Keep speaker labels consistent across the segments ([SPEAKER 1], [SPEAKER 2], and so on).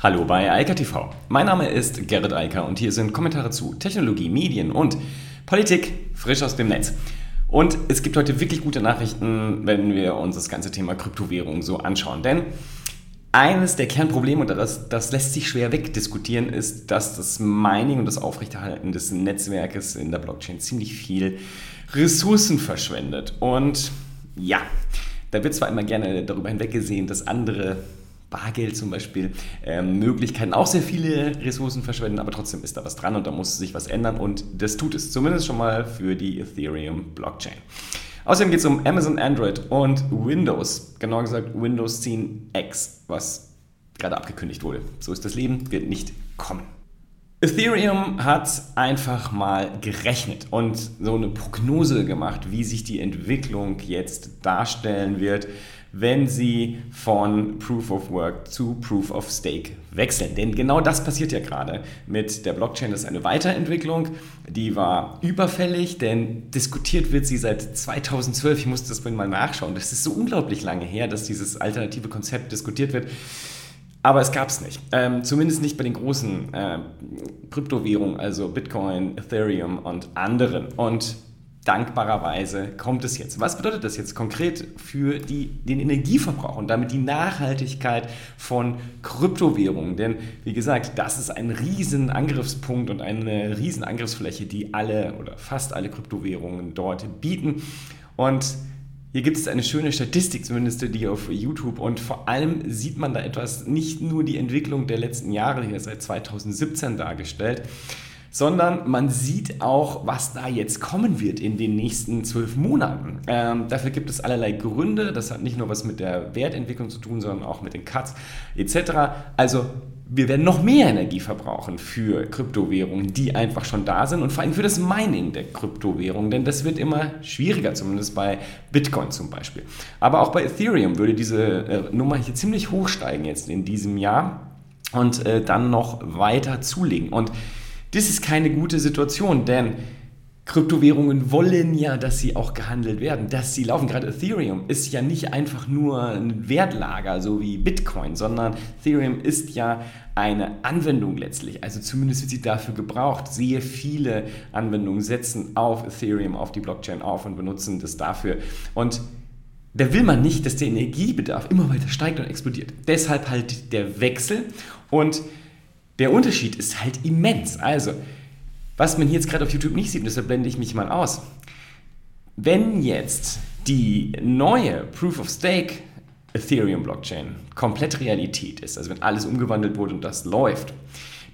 [SPEAKER 1] Hallo bei Eika TV. Mein Name ist Gerrit Eiker und hier sind Kommentare zu Technologie, Medien und Politik frisch aus dem Netz. Und es gibt heute wirklich gute Nachrichten, wenn wir uns das ganze Thema Kryptowährung so anschauen. Denn eines der Kernprobleme, und das, das lässt sich schwer wegdiskutieren, ist, dass das Mining und das Aufrechterhalten des Netzwerkes in der Blockchain ziemlich viel Ressourcen verschwendet. Und ja, da wird zwar immer gerne darüber hinweggesehen, dass andere Bargeld zum Beispiel, ähm, Möglichkeiten, auch sehr viele Ressourcen verschwenden, aber trotzdem ist da was dran und da muss sich was ändern und das tut es, zumindest schon mal für die Ethereum Blockchain. Außerdem geht es um Amazon Android und Windows, genauer gesagt Windows 10 X, was gerade abgekündigt wurde. So ist das Leben, wird nicht kommen. Ethereum hat einfach mal gerechnet und so eine Prognose gemacht, wie sich die Entwicklung jetzt darstellen wird, wenn sie von Proof of Work zu Proof of Stake wechseln. Denn genau das passiert ja gerade mit der Blockchain. Das ist eine Weiterentwicklung, die war überfällig, denn diskutiert wird sie seit 2012. Ich musste das mal nachschauen. Das ist so unglaublich lange her, dass dieses alternative Konzept diskutiert wird. Aber es gab es nicht. Ähm, zumindest nicht bei den großen äh, Kryptowährungen, also Bitcoin, Ethereum und anderen. Und dankbarerweise kommt es jetzt. Was bedeutet das jetzt konkret für die, den Energieverbrauch und damit die Nachhaltigkeit von Kryptowährungen? Denn wie gesagt, das ist ein riesen Angriffspunkt und eine riesen Angriffsfläche, die alle oder fast alle Kryptowährungen dort bieten. Und hier gibt es eine schöne Statistik, zumindest die auf YouTube. Und vor allem sieht man da etwas, nicht nur die Entwicklung der letzten Jahre, hier seit 2017 dargestellt, sondern man sieht auch, was da jetzt kommen wird in den nächsten zwölf Monaten. Ähm, dafür gibt es allerlei Gründe. Das hat nicht nur was mit der Wertentwicklung zu tun, sondern auch mit den Cuts etc. Also wir werden noch mehr Energie verbrauchen für Kryptowährungen, die einfach schon da sind und vor allem für das Mining der Kryptowährungen, denn das wird immer schwieriger, zumindest bei Bitcoin zum Beispiel. Aber auch bei Ethereum würde diese äh, Nummer hier ziemlich hoch steigen jetzt in diesem Jahr und äh, dann noch weiter zulegen. Und das ist keine gute Situation, denn Kryptowährungen wollen ja, dass sie auch gehandelt werden, dass sie laufen. Gerade Ethereum ist ja nicht einfach nur ein Wertlager, so wie Bitcoin, sondern Ethereum ist ja eine Anwendung letztlich. Also zumindest wird sie dafür gebraucht. Sehr viele Anwendungen setzen auf Ethereum, auf die Blockchain auf und benutzen das dafür. Und da will man nicht, dass der Energiebedarf immer weiter steigt und explodiert. Deshalb halt der Wechsel und der Unterschied ist halt immens. Also, was man hier jetzt gerade auf YouTube nicht sieht, und deshalb blende ich mich mal aus. Wenn jetzt die neue Proof of Stake Ethereum Blockchain komplett Realität ist, also wenn alles umgewandelt wurde und das läuft,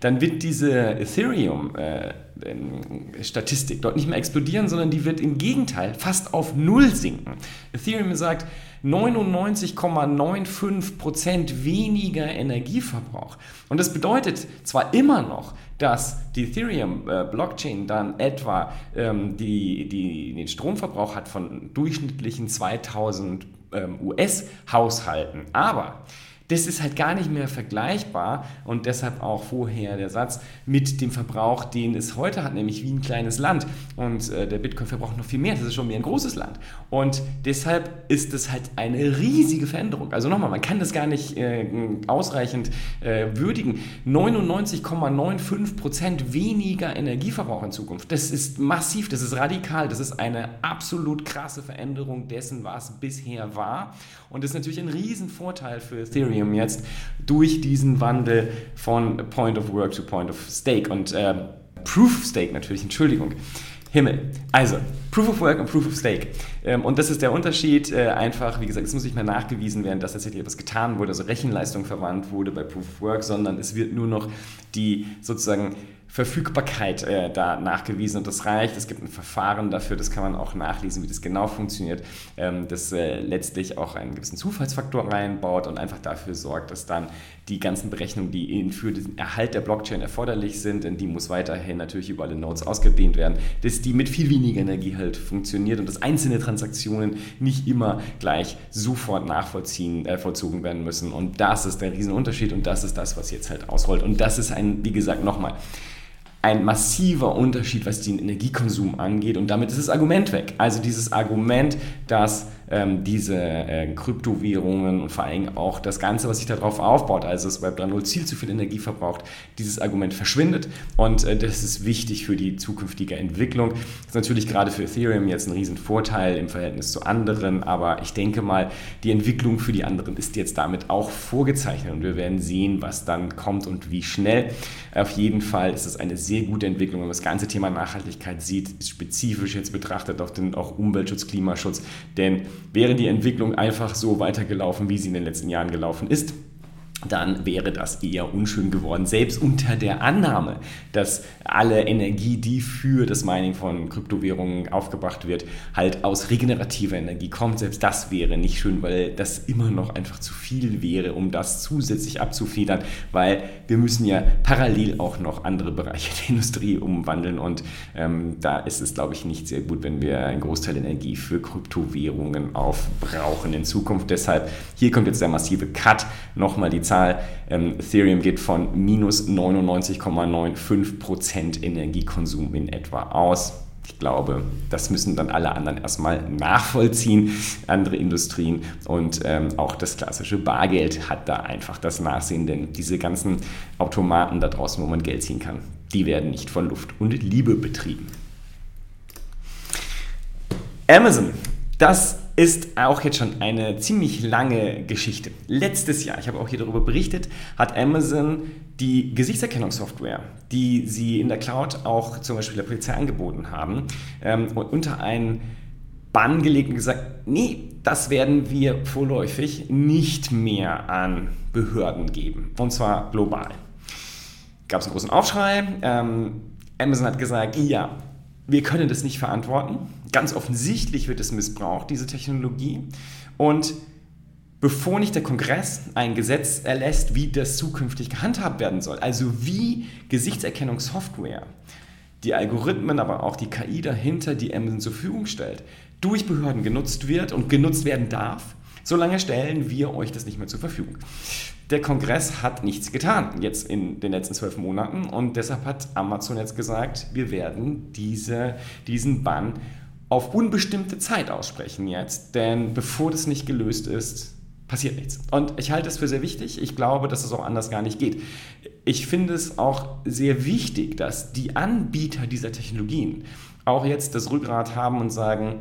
[SPEAKER 1] dann wird diese Ethereum-Statistik äh, dort nicht mehr explodieren, sondern die wird im Gegenteil fast auf Null sinken. Ethereum sagt 99,95% weniger Energieverbrauch. Und das bedeutet zwar immer noch, dass die Ethereum-Blockchain dann etwa ähm, die, die, den Stromverbrauch hat von durchschnittlichen 2000 ähm, US-Haushalten, aber das ist halt gar nicht mehr vergleichbar und deshalb auch vorher der Satz mit dem Verbrauch, den es heute hat, nämlich wie ein kleines Land. Und äh, der Bitcoin verbraucht noch viel mehr, das ist schon wie ein großes Land. Und deshalb ist es halt eine riesige Veränderung. Also nochmal, man kann das gar nicht äh, ausreichend äh, würdigen. 99,95% weniger Energieverbrauch in Zukunft. Das ist massiv, das ist radikal, das ist eine absolut krasse Veränderung dessen, was bisher war. Und das ist natürlich ein Riesenvorteil für Ethereum jetzt durch diesen Wandel von Point of Work to Point of Stake und äh, Proof of Stake natürlich, Entschuldigung. Himmel. Also, Proof of Work und Proof of Stake. Ähm, und das ist der Unterschied. Äh, einfach, wie gesagt, es muss nicht mehr nachgewiesen werden, dass tatsächlich etwas getan wurde, also Rechenleistung verwandt wurde bei Proof of Work, sondern es wird nur noch die sozusagen Verfügbarkeit äh, da nachgewiesen und das reicht. Es gibt ein Verfahren dafür, das kann man auch nachlesen, wie das genau funktioniert, ähm, das äh, letztlich auch einen gewissen Zufallsfaktor reinbaut und einfach dafür sorgt, dass dann die ganzen Berechnungen, die für den Erhalt der Blockchain erforderlich sind, denn die muss weiterhin natürlich über alle Nodes ausgedehnt werden, dass die mit viel weniger Energie halt funktioniert und dass einzelne Transaktionen nicht immer gleich sofort nachvollziehen, äh, vollzogen werden müssen. Und das ist der Riesenunterschied und das ist das, was jetzt halt ausrollt. Und das ist ein, wie gesagt, nochmal, ein massiver Unterschied, was den Energiekonsum angeht und damit ist das Argument weg. Also dieses Argument, dass ähm, diese äh, Kryptowährungen und vor allem auch das Ganze, was sich darauf aufbaut, also das Web 3.0 Ziel zu viel Energie verbraucht, dieses Argument verschwindet und äh, das ist wichtig für die zukünftige Entwicklung. Das ist natürlich gerade für Ethereum jetzt ein Riesenvorteil im Verhältnis zu anderen, aber ich denke mal, die Entwicklung für die anderen ist jetzt damit auch vorgezeichnet und wir werden sehen, was dann kommt und wie schnell. Auf jeden Fall ist es eine sehr gute Entwicklung, wenn man das ganze Thema Nachhaltigkeit sieht, spezifisch jetzt betrachtet auf den auch Umweltschutz, Klimaschutz, denn wäre die Entwicklung einfach so weitergelaufen, wie sie in den letzten Jahren gelaufen ist, dann wäre das eher unschön geworden. Selbst unter der Annahme, dass alle Energie, die für das Mining von Kryptowährungen aufgebracht wird, halt aus regenerativer Energie kommt. Selbst das wäre nicht schön, weil das immer noch einfach zu viel wäre, um das zusätzlich abzufedern, weil wir müssen ja parallel auch noch andere Bereiche der Industrie umwandeln und ähm, da ist es, glaube ich, nicht sehr gut, wenn wir einen Großteil Energie für Kryptowährungen aufbrauchen in Zukunft. Deshalb, hier kommt jetzt der massive Cut. Nochmal die Zahl, ähm, Ethereum geht von minus 99,95% Energiekonsum in etwa aus. Ich glaube, das müssen dann alle anderen erstmal nachvollziehen, andere Industrien. Und ähm, auch das klassische Bargeld hat da einfach das Nachsehen, denn diese ganzen Automaten da draußen, wo man Geld ziehen kann, die werden nicht von Luft und Liebe betrieben. Amazon, das ist auch jetzt schon eine ziemlich lange Geschichte. Letztes Jahr, ich habe auch hier darüber berichtet, hat Amazon die Gesichtserkennungssoftware, die sie in der Cloud auch zum Beispiel der Polizei angeboten haben, ähm, unter einen Bann gelegt und gesagt, nee, das werden wir vorläufig nicht mehr an Behörden geben. Und zwar global. Gab es einen großen Aufschrei. Ähm, Amazon hat gesagt, ja, wir können das nicht verantworten. Ganz offensichtlich wird es missbraucht, diese Technologie. Und bevor nicht der Kongress ein Gesetz erlässt, wie das zukünftig gehandhabt werden soll, also wie Gesichtserkennungssoftware, die Algorithmen, aber auch die KI dahinter, die Amazon zur Verfügung stellt, durch Behörden genutzt wird und genutzt werden darf, solange stellen wir euch das nicht mehr zur Verfügung. Der Kongress hat nichts getan jetzt in den letzten zwölf Monaten und deshalb hat Amazon jetzt gesagt, wir werden diese, diesen Bann auf unbestimmte Zeit aussprechen jetzt, denn bevor das nicht gelöst ist, passiert nichts. Und ich halte es für sehr wichtig. Ich glaube, dass es auch anders gar nicht geht. Ich finde es auch sehr wichtig, dass die Anbieter dieser Technologien auch jetzt das Rückgrat haben und sagen,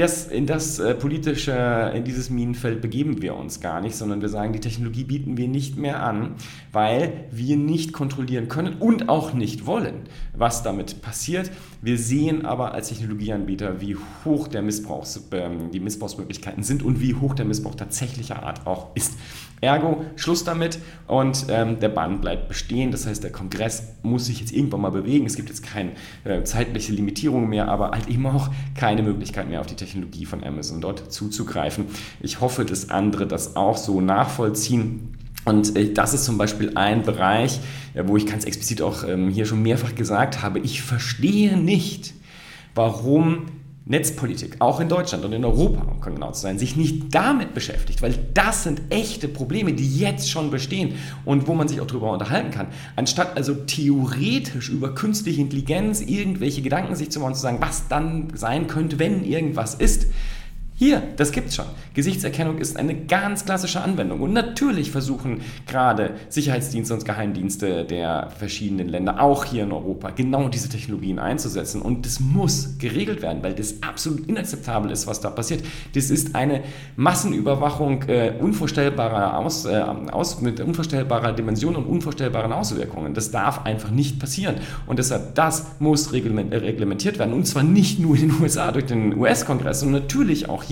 [SPEAKER 1] das, in das äh, politische, in dieses Minenfeld begeben wir uns gar nicht, sondern wir sagen, die Technologie bieten wir nicht mehr an, weil wir nicht kontrollieren können und auch nicht wollen, was damit passiert. Wir sehen aber als Technologieanbieter, wie hoch der Missbrauchs, äh, die Missbrauchsmöglichkeiten sind und wie hoch der Missbrauch tatsächlicher Art auch ist. Ergo, Schluss damit und ähm, der Bann bleibt bestehen. Das heißt, der Kongress muss sich jetzt irgendwann mal bewegen. Es gibt jetzt keine äh, zeitliche Limitierung mehr, aber halt eben auch keine Möglichkeit mehr auf die Technologie von Amazon dort zuzugreifen. Ich hoffe, dass andere das auch so nachvollziehen. Und äh, das ist zum Beispiel ein Bereich, äh, wo ich ganz explizit auch ähm, hier schon mehrfach gesagt habe, ich verstehe nicht, warum Netzpolitik, auch in Deutschland und in Europa, um genau zu sein, sich nicht damit beschäftigt, weil das sind echte Probleme, die jetzt schon bestehen und wo man sich auch darüber unterhalten kann. Anstatt also theoretisch über künstliche Intelligenz irgendwelche Gedanken sich zu machen und zu sagen, was dann sein könnte, wenn irgendwas ist, hier, das gibt's schon. Gesichtserkennung ist eine ganz klassische Anwendung. Und natürlich versuchen gerade Sicherheitsdienste und Geheimdienste der verschiedenen Länder, auch hier in Europa, genau diese Technologien einzusetzen. Und das muss geregelt werden, weil das absolut inakzeptabel ist, was da passiert. Das ist eine Massenüberwachung äh, unvorstellbarer Aus, äh, aus, mit unvorstellbarer Dimension und unvorstellbaren Auswirkungen. Das darf einfach nicht passieren. Und deshalb, das muss reglementiert werden. Und zwar nicht nur in den USA durch den US-Kongress, sondern natürlich auch hier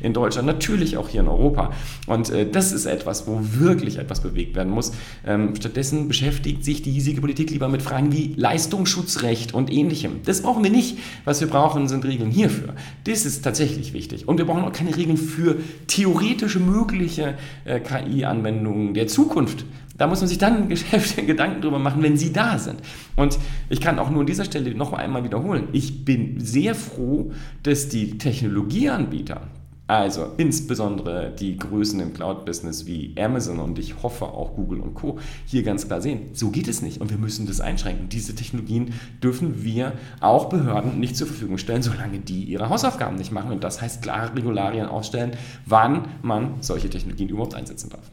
[SPEAKER 1] in Deutschland, natürlich auch hier in Europa. Und äh, das ist etwas, wo wirklich etwas bewegt werden muss. Ähm, stattdessen beschäftigt sich die hiesige Politik lieber mit Fragen wie Leistungsschutzrecht und ähnlichem. Das brauchen wir nicht. Was wir brauchen, sind Regeln hierfür. Das ist tatsächlich wichtig. Und wir brauchen auch keine Regeln für theoretische mögliche äh, KI-Anwendungen der Zukunft. Da muss man sich dann Gedanken drüber machen, wenn sie da sind. Und ich kann auch nur an dieser Stelle noch einmal wiederholen. Ich bin sehr froh, dass die Technologieanbieter Also insbesondere die Größen im Cloud-Business wie Amazon und ich hoffe auch Google und Co. hier ganz klar sehen, so geht es nicht und wir müssen das einschränken. Diese Technologien dürfen wir auch Behörden nicht zur Verfügung stellen, solange die ihre Hausaufgaben nicht machen. Und das heißt klare Regularien aufstellen, wann man solche Technologien überhaupt einsetzen darf.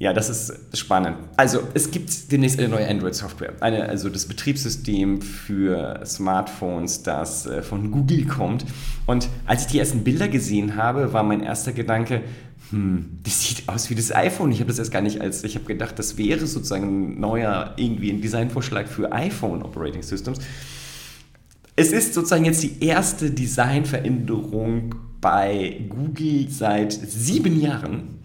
[SPEAKER 1] Ja, das ist spannend. Also es gibt demnächst eine neue Android-Software. also das Betriebssystem für Smartphones, das äh, von Google kommt. Und als ich die ersten Bilder gesehen habe, war mein erster Gedanke, hm, das sieht aus wie das iPhone. Ich habe das erst gar nicht als, ich habe gedacht, das wäre sozusagen ein neuer, irgendwie ein Designvorschlag für iPhone Operating Systems. Es ist sozusagen jetzt die erste Designveränderung bei Google seit sieben Jahren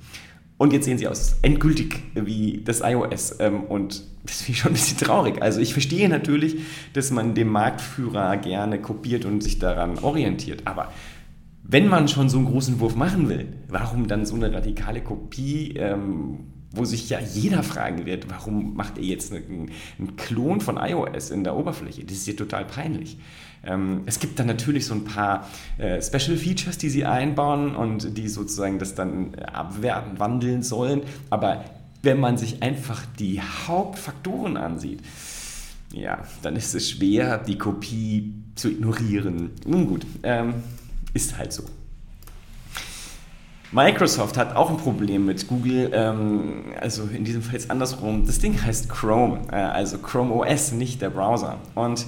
[SPEAKER 1] und jetzt sehen sie aus endgültig wie das iOS. Ähm, und das finde ich schon ein bisschen traurig. Also ich verstehe natürlich, dass man dem Marktführer gerne kopiert und sich daran orientiert. Aber wenn man schon so einen großen Wurf machen will, warum dann so eine radikale Kopie, ähm, wo sich ja jeder fragen wird, warum macht ihr jetzt einen, einen Klon von iOS in der Oberfläche? Das ist ja total peinlich. Ähm, es gibt dann natürlich so ein paar äh, Special Features, die sie einbauen und die sozusagen das dann äh, abwerten, wandeln sollen. Aber wenn man sich einfach die Hauptfaktoren ansieht, ja, dann ist es schwer, die Kopie zu ignorieren. Nun gut, ähm, ist halt so. Microsoft hat auch ein Problem mit Google, ähm, also in diesem Fall jetzt andersrum. Das Ding heißt Chrome, äh, also Chrome OS, nicht der Browser. Und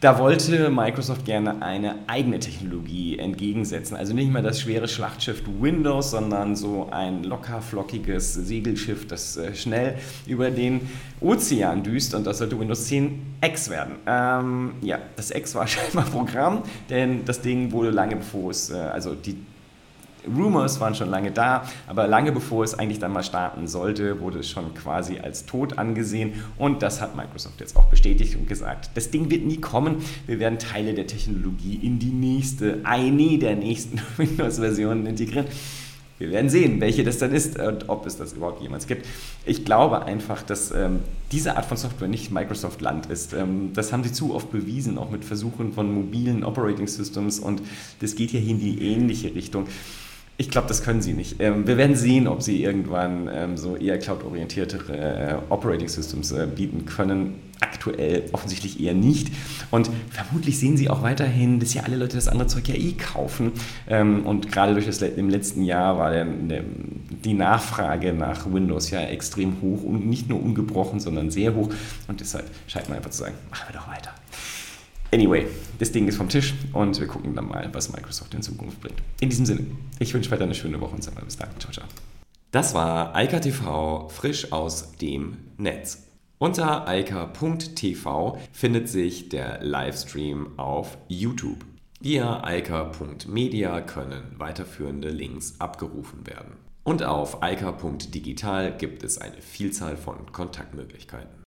[SPEAKER 1] da wollte Microsoft gerne eine eigene Technologie entgegensetzen. Also nicht mehr das schwere Schlachtschiff Windows, sondern so ein locker flockiges Segelschiff, das äh, schnell über den Ozean düst. Und das sollte Windows 10 X werden. Ähm, ja, das X war scheinbar Programm, denn das Ding wurde lange bevor es, äh, also die Rumors waren schon lange da, aber lange bevor es eigentlich dann mal starten sollte, wurde es schon quasi als tot angesehen und das hat Microsoft jetzt auch bestätigt und gesagt, das Ding wird nie kommen, wir werden Teile der Technologie in die nächste, eine der nächsten Windows-Versionen integrieren. Wir werden sehen, welche das dann ist und ob es das überhaupt jemals gibt. Ich glaube einfach, dass ähm, diese Art von Software nicht Microsoft-Land ist. Ähm, das haben sie zu oft bewiesen, auch mit Versuchen von mobilen Operating Systems und das geht ja hier in die ähnliche Richtung. Ich glaube, das können sie nicht. Ähm, wir werden sehen, ob sie irgendwann ähm, so eher cloud-orientiertere äh, Operating Systems äh, bieten können. Aktuell offensichtlich eher nicht. Und vermutlich sehen sie auch weiterhin, dass ja alle Leute das andere Zeug ja eh kaufen. Ähm, und gerade durch das im letzten Jahr war der, der, die Nachfrage nach Windows ja extrem hoch und nicht nur ungebrochen, sondern sehr hoch. Und deshalb scheint man einfach zu sagen, machen wir doch weiter. Anyway, das Ding ist vom Tisch und wir gucken dann mal, was Microsoft in Zukunft bringt. In diesem Sinne, ich wünsche weiter eine schöne Woche und sage mal bis dann. Ciao, ciao. Das war Eika TV frisch aus dem Netz. Unter eika.tv findet sich der Livestream auf YouTube. Via eika.media können weiterführende Links abgerufen werden. Und auf eika.digital gibt es eine Vielzahl von Kontaktmöglichkeiten.